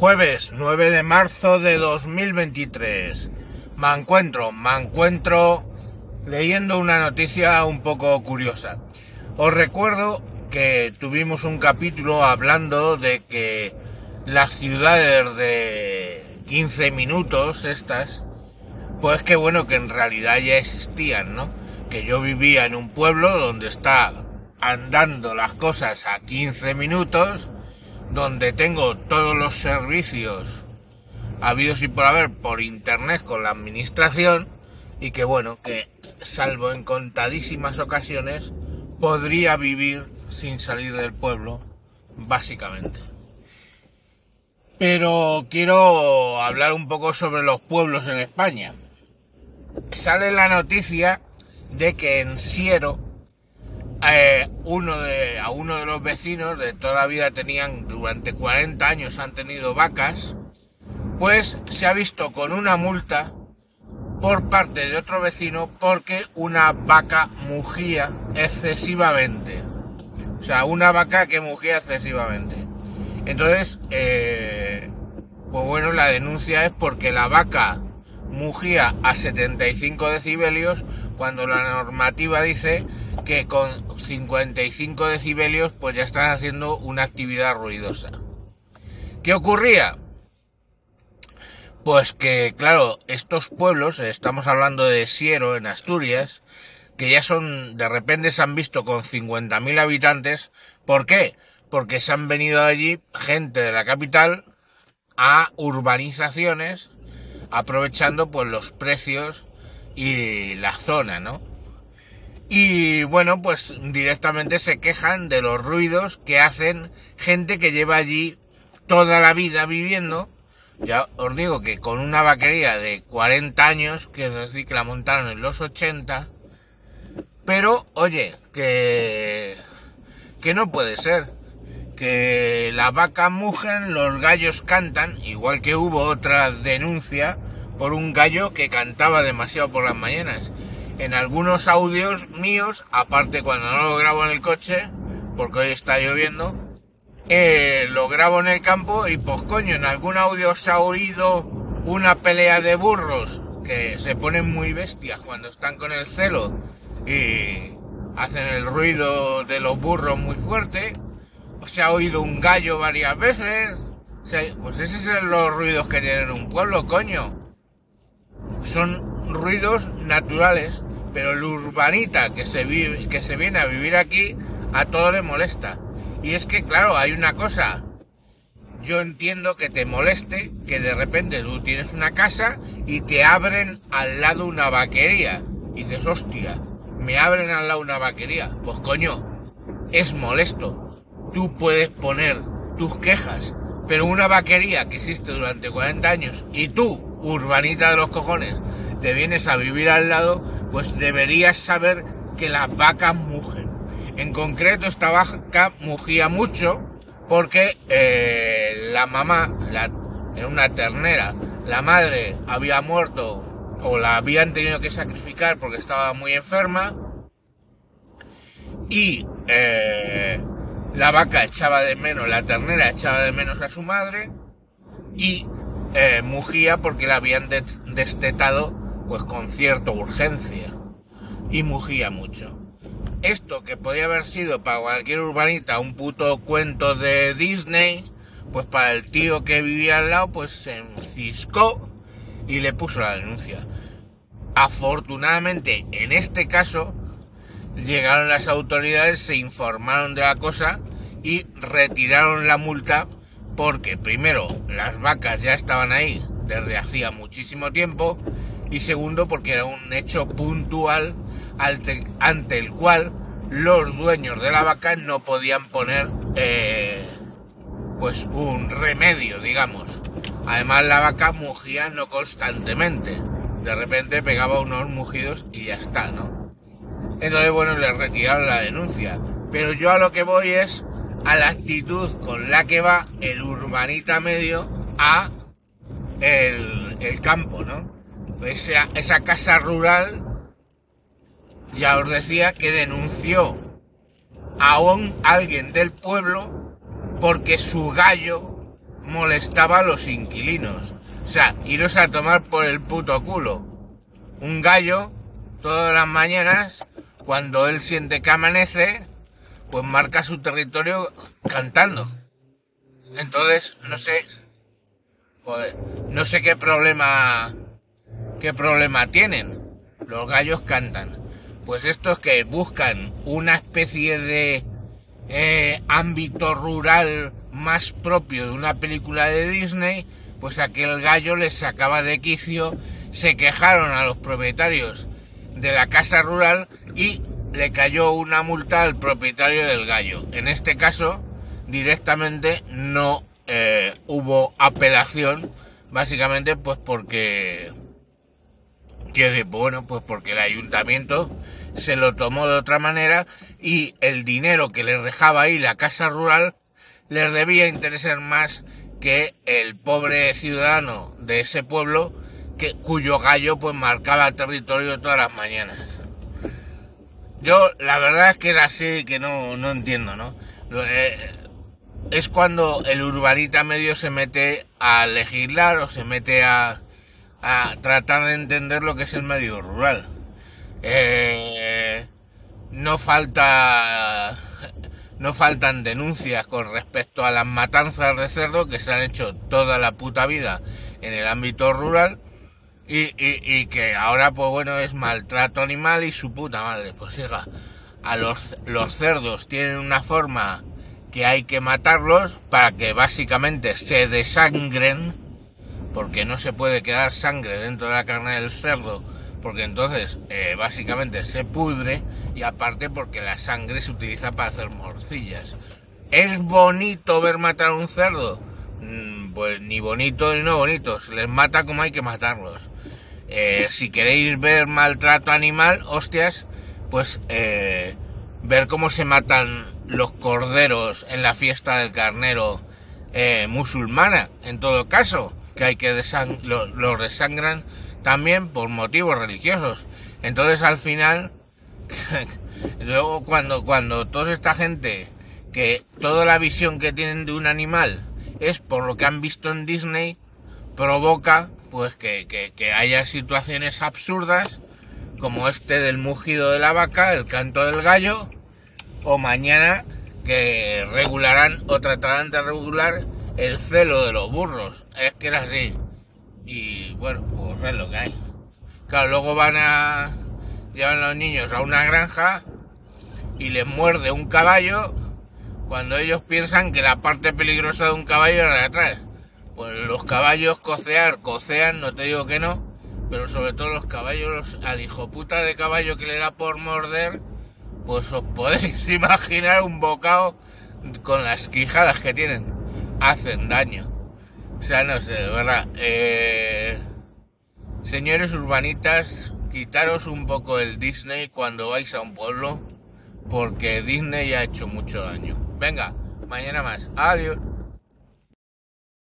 Jueves 9 de marzo de 2023. Me encuentro, me encuentro leyendo una noticia un poco curiosa. Os recuerdo que tuvimos un capítulo hablando de que las ciudades de 15 minutos estas, pues que bueno que en realidad ya existían, ¿no? Que yo vivía en un pueblo donde está andando las cosas a 15 minutos, donde tengo todos los servicios habidos y por haber por internet con la administración y que bueno, que salvo en contadísimas ocasiones podría vivir sin salir del pueblo, básicamente. Pero quiero hablar un poco sobre los pueblos en España. Sale la noticia de que en Siero eh, uno de, a uno de los vecinos de toda la vida tenían, durante 40 años han tenido vacas, pues se ha visto con una multa por parte de otro vecino porque una vaca mugía excesivamente. O sea, una vaca que mugía excesivamente. Entonces, eh, pues bueno, la denuncia es porque la vaca mugía a 75 decibelios cuando la normativa dice que con 55 decibelios pues ya están haciendo una actividad ruidosa. ¿Qué ocurría? Pues que, claro, estos pueblos, estamos hablando de Siero, en Asturias, que ya son, de repente se han visto con 50.000 habitantes. ¿Por qué? Porque se han venido allí gente de la capital a urbanizaciones, aprovechando pues los precios y la zona, ¿no? Y bueno, pues directamente se quejan de los ruidos que hacen gente que lleva allí toda la vida viviendo. Ya os digo que con una vaquería de 40 años, que es decir, que la montaron en los 80. Pero, oye, que, que no puede ser. Que las vacas mugen, los gallos cantan, igual que hubo otra denuncia por un gallo que cantaba demasiado por las mañanas en algunos audios míos, aparte cuando no lo grabo en el coche, porque hoy está lloviendo, eh, lo grabo en el campo y pues coño, en algún audio se ha oído una pelea de burros que se ponen muy bestias cuando están con el celo y hacen el ruido de los burros muy fuerte. Se ha oído un gallo varias veces. pues esos son los ruidos que tienen un pueblo, coño. Son ruidos naturales pero el urbanita que se, vive, que se viene a vivir aquí, a todo le molesta. Y es que, claro, hay una cosa. Yo entiendo que te moleste que de repente tú tienes una casa y te abren al lado una vaquería. Y dices, hostia, me abren al lado una vaquería. Pues coño, es molesto. Tú puedes poner tus quejas, pero una vaquería que existe durante 40 años y tú, urbanita de los cojones, te vienes a vivir al lado, pues deberías saber que las vacas mugen. En concreto, esta vaca mugía mucho porque eh, la mamá, la, era una ternera, la madre había muerto o la habían tenido que sacrificar porque estaba muy enferma y eh, la vaca echaba de menos, la ternera echaba de menos a su madre y eh, mugía porque la habían destetado pues con cierta urgencia y mugía mucho. Esto que podía haber sido para cualquier urbanita un puto cuento de Disney, pues para el tío que vivía al lado pues se enciscó y le puso la denuncia. Afortunadamente en este caso llegaron las autoridades, se informaron de la cosa y retiraron la multa porque primero las vacas ya estaban ahí desde hacía muchísimo tiempo y segundo porque era un hecho puntual ante el cual los dueños de la vaca no podían poner eh, pues un remedio, digamos. Además la vaca mugía no constantemente. De repente pegaba unos mugidos y ya está, ¿no? Entonces, bueno, le retiraron la denuncia. Pero yo a lo que voy es a la actitud con la que va el urbanita medio a el, el campo, ¿no? Esa, esa casa rural, ya os decía que denunció a un, alguien del pueblo porque su gallo molestaba a los inquilinos. O sea, iros a tomar por el puto culo. Un gallo, todas las mañanas, cuando él siente que amanece, pues marca su territorio cantando. Entonces, no sé, joder, no sé qué problema, qué problema tienen. Los gallos cantan. Pues estos que buscan una especie de eh, ámbito rural más propio de una película de Disney, pues aquel gallo les sacaba de quicio, se quejaron a los propietarios de la casa rural y le cayó una multa al propietario del gallo. En este caso, directamente no eh, hubo apelación, básicamente pues porque, quiero decir, bueno, pues porque el ayuntamiento se lo tomó de otra manera y el dinero que les dejaba ahí la casa rural les debía interesar más que el pobre ciudadano de ese pueblo que, cuyo gallo pues marcaba territorio todas las mañanas. Yo la verdad es que era así que no, no entiendo, ¿no? Eh, es cuando el urbanita medio se mete a legislar o se mete a, a tratar de entender lo que es el medio rural. Eh, no falta no faltan denuncias con respecto a las matanzas de cerdo que se han hecho toda la puta vida en el ámbito rural y, y, que ahora pues bueno es maltrato animal y su puta madre pues siga a los, los cerdos tienen una forma que hay que matarlos para que básicamente se desangren porque no se puede quedar sangre dentro de la carne del cerdo porque entonces eh, básicamente se pudre y aparte porque la sangre se utiliza para hacer morcillas. ¿Es bonito ver matar a un cerdo? Mm, pues ni bonito ni no bonito, se les mata como hay que matarlos. Eh, si queréis ver maltrato animal, hostias, pues eh, ver cómo se matan los corderos en la fiesta del carnero musulmana, en todo caso, que hay que los lo desangran también por motivos religiosos. Entonces al final, luego cuando, cuando toda esta gente, que toda la visión que tienen de un animal es por lo que han visto en Disney, provoca pues que, que haya situaciones absurdas como este del mugido de la vaca, el canto del gallo, o mañana que regularán o tratarán de regular el celo de los burros. Es que era así. Y bueno, pues es lo que hay. Claro, luego van a. llevan los niños a una granja y les muerde un caballo cuando ellos piensan que la parte peligrosa de un caballo es de atrás. Pues los caballos cocear, cocean, no te digo que no, pero sobre todo los caballos, al hijo puta de caballo que le da por morder, pues os podéis imaginar un bocado con las quijadas que tienen. Hacen daño. O sea, no sé, verdad. Eh, señores urbanitas, quitaros un poco el Disney cuando vais a un pueblo, porque Disney ha hecho mucho daño. Venga, mañana más. Adiós.